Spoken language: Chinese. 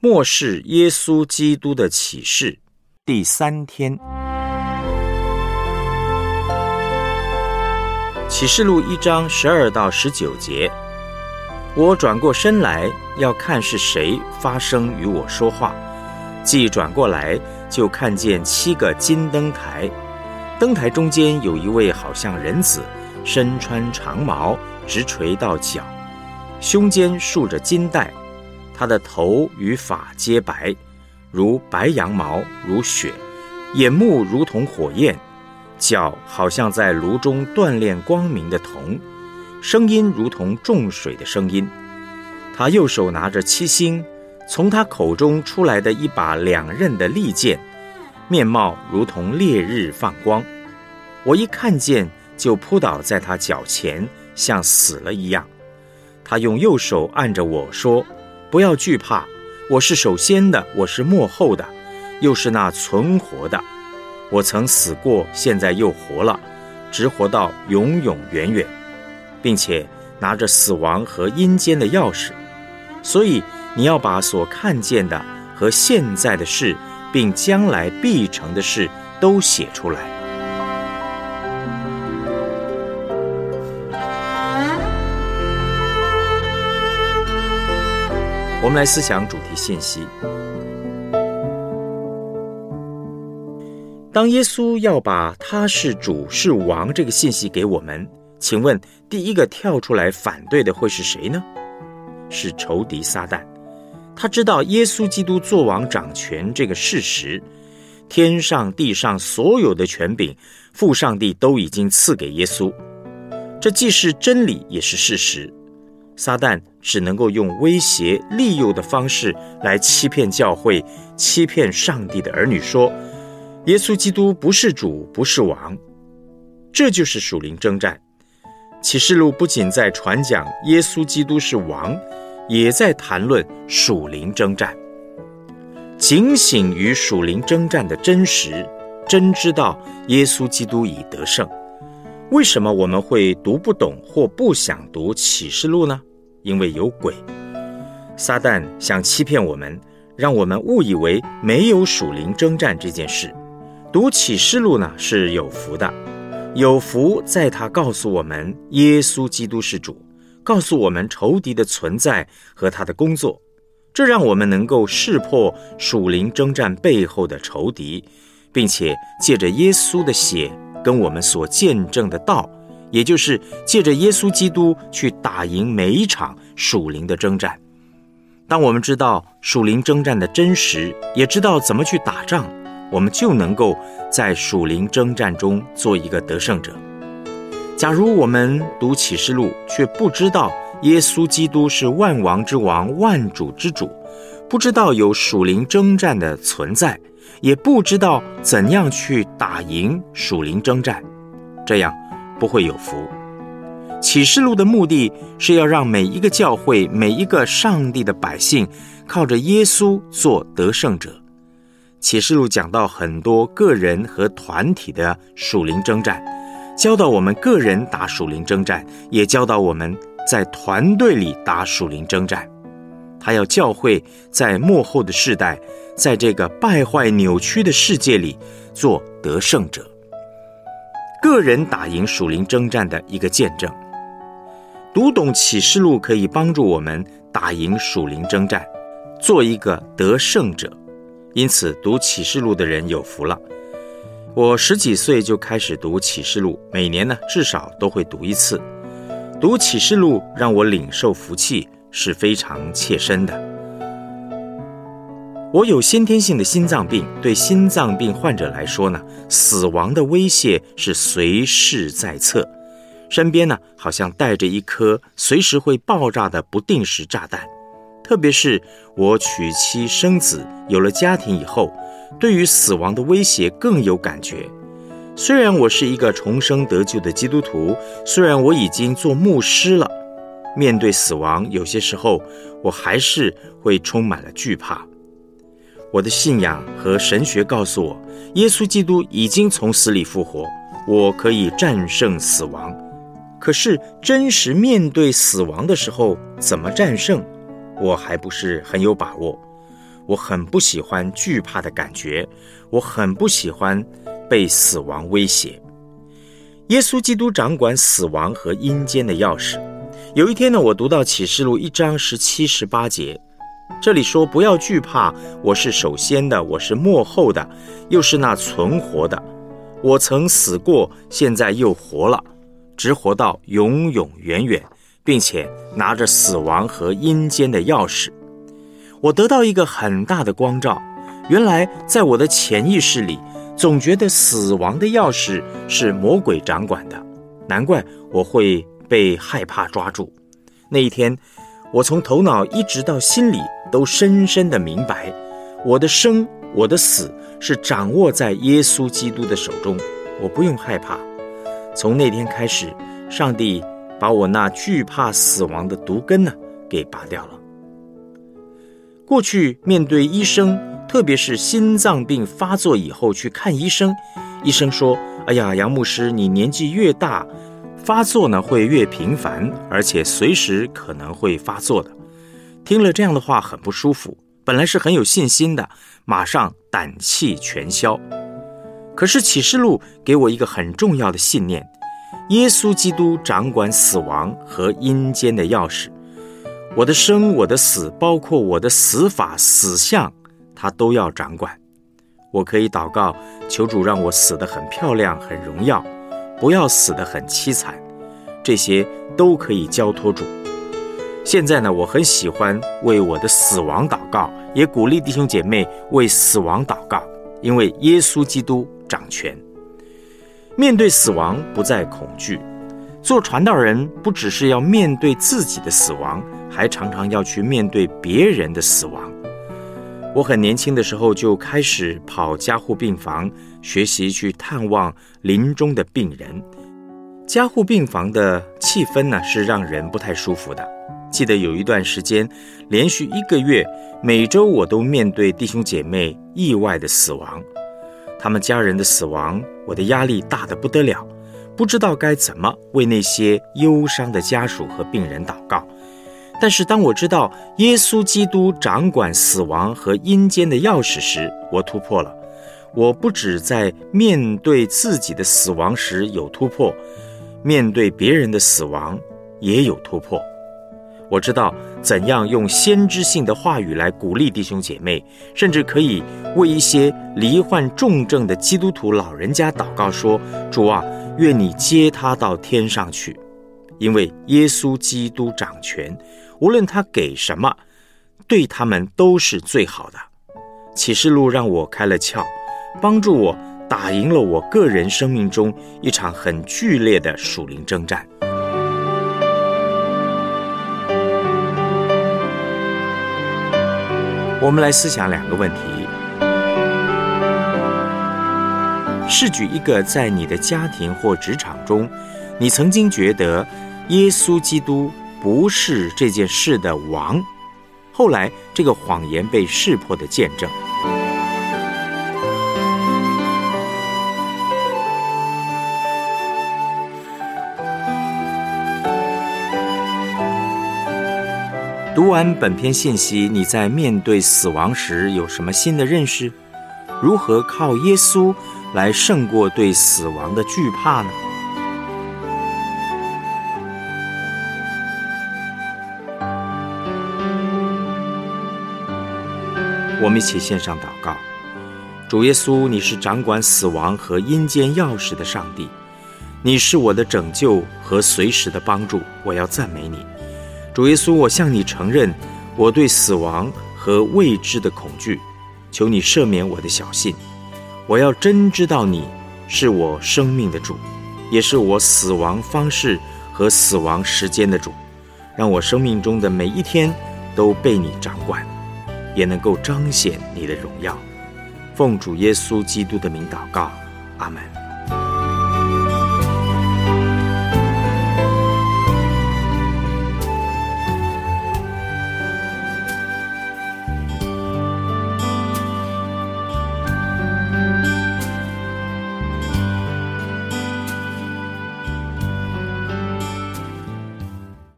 末世耶稣基督的启示第三天，启示录一章十二到十九节。我转过身来，要看是谁发声与我说话。既转过来，就看见七个金灯台，灯台中间有一位好像人子，身穿长毛，直垂到脚，胸间束着金带。他的头与发皆白，如白羊毛，如雪；眼目如同火焰，脚好像在炉中锻炼光明的铜，声音如同重水的声音。他右手拿着七星，从他口中出来的一把两刃的利剑，面貌如同烈日放光。我一看见，就扑倒在他脚前，像死了一样。他用右手按着我说。不要惧怕，我是首先的，我是幕后的，又是那存活的。我曾死过，现在又活了，直活到永永远远，并且拿着死亡和阴间的钥匙。所以你要把所看见的和现在的事，并将来必成的事都写出来。我们来思想主题信息。当耶稣要把他是主是王这个信息给我们，请问第一个跳出来反对的会是谁呢？是仇敌撒旦。他知道耶稣基督做王掌权这个事实，天上地上所有的权柄，父上帝都已经赐给耶稣。这既是真理，也是事实。撒旦只能够用威胁、利诱的方式来欺骗教会、欺骗上帝的儿女，说耶稣基督不是主，不是王。这就是属灵征战。启示录不仅在传讲耶稣基督是王，也在谈论属灵征战。警醒于属灵征战的真实，真知道耶稣基督已得胜。为什么我们会读不懂或不想读启示录呢？因为有鬼，撒旦想欺骗我们，让我们误以为没有属灵征战这件事。读启示录呢是有福的，有福在他告诉我们耶稣基督是主，告诉我们仇敌的存在和他的工作，这让我们能够识破属灵征战背后的仇敌，并且借着耶稣的血跟我们所见证的道。也就是借着耶稣基督去打赢每一场属灵的征战。当我们知道属灵征战的真实，也知道怎么去打仗，我们就能够在属灵征战中做一个得胜者。假如我们读启示录，却不知道耶稣基督是万王之王、万主之主，不知道有属灵征战的存在，也不知道怎样去打赢属灵征战，这样。不会有福。启示录的目的是要让每一个教会、每一个上帝的百姓，靠着耶稣做得胜者。启示录讲到很多个人和团体的属灵征战，教导我们个人打属灵征战，也教导我们在团队里打属灵征战。他要教会在幕后的世代，在这个败坏扭曲的世界里做得胜者。个人打赢属灵征战的一个见证。读懂启示录可以帮助我们打赢属灵征战，做一个得胜者。因此，读启示录的人有福了。我十几岁就开始读启示录，每年呢至少都会读一次。读启示录让我领受福气是非常切身的。我有先天性的心脏病，对心脏病患者来说呢，死亡的威胁是随时在侧，身边呢好像带着一颗随时会爆炸的不定时炸弹。特别是我娶妻生子，有了家庭以后，对于死亡的威胁更有感觉。虽然我是一个重生得救的基督徒，虽然我已经做牧师了，面对死亡，有些时候我还是会充满了惧怕。我的信仰和神学告诉我，耶稣基督已经从死里复活，我可以战胜死亡。可是真实面对死亡的时候，怎么战胜，我还不是很有把握。我很不喜欢惧怕的感觉，我很不喜欢被死亡威胁。耶稣基督掌管死亡和阴间的钥匙。有一天呢，我读到启示录一章十七、十八节，这里说：“不要惧怕，我是首先的，我是末后的，又是那存活的。我曾死过，现在又活了，直活到永永远远，并且拿着死亡和阴间的钥匙。”我得到一个很大的光照，原来在我的潜意识里，总觉得死亡的钥匙是魔鬼掌管的，难怪我会被害怕抓住。那一天，我从头脑一直到心里都深深的明白，我的生，我的死是掌握在耶稣基督的手中，我不用害怕。从那天开始，上帝把我那惧怕死亡的毒根呢给拔掉了。过去面对医生，特别是心脏病发作以后去看医生，医生说：“哎呀，杨牧师，你年纪越大，发作呢会越频繁，而且随时可能会发作的。”听了这样的话很不舒服，本来是很有信心的，马上胆气全消。可是启示录给我一个很重要的信念：耶稣基督掌管死亡和阴间的钥匙。我的生，我的死，包括我的死法、死相，他都要掌管。我可以祷告，求主让我死得很漂亮、很荣耀，不要死得很凄惨。这些都可以交托主。现在呢，我很喜欢为我的死亡祷告，也鼓励弟兄姐妹为死亡祷告，因为耶稣基督掌权。面对死亡，不再恐惧。做传道人，不只是要面对自己的死亡。还常常要去面对别人的死亡。我很年轻的时候就开始跑加护病房，学习去探望临终的病人。加护病房的气氛呢，是让人不太舒服的。记得有一段时间，连续一个月，每周我都面对弟兄姐妹意外的死亡，他们家人的死亡，我的压力大得不得了，不知道该怎么为那些忧伤的家属和病人祷告。但是当我知道耶稣基督掌管死亡和阴间的钥匙时，我突破了。我不止在面对自己的死亡时有突破，面对别人的死亡也有突破。我知道怎样用先知性的话语来鼓励弟兄姐妹，甚至可以为一些罹患重症的基督徒老人家祷告说：“主啊，愿你接他到天上去，因为耶稣基督掌权。”无论他给什么，对他们都是最好的。启示录让我开了窍，帮助我打赢了我个人生命中一场很剧烈的属灵征战。我们来思想两个问题：试举一个在你的家庭或职场中，你曾经觉得耶稣基督。不是这件事的王，后来这个谎言被识破的见证。读完本篇信息，你在面对死亡时有什么新的认识？如何靠耶稣来胜过对死亡的惧怕呢？我们一起献上祷告，主耶稣，你是掌管死亡和阴间钥匙的上帝，你是我的拯救和随时的帮助，我要赞美你。主耶稣，我向你承认我对死亡和未知的恐惧，求你赦免我的小信。我要真知道你是我生命的主，也是我死亡方式和死亡时间的主，让我生命中的每一天都被你掌管。也能够彰显你的荣耀，奉主耶稣基督的名祷告，阿门。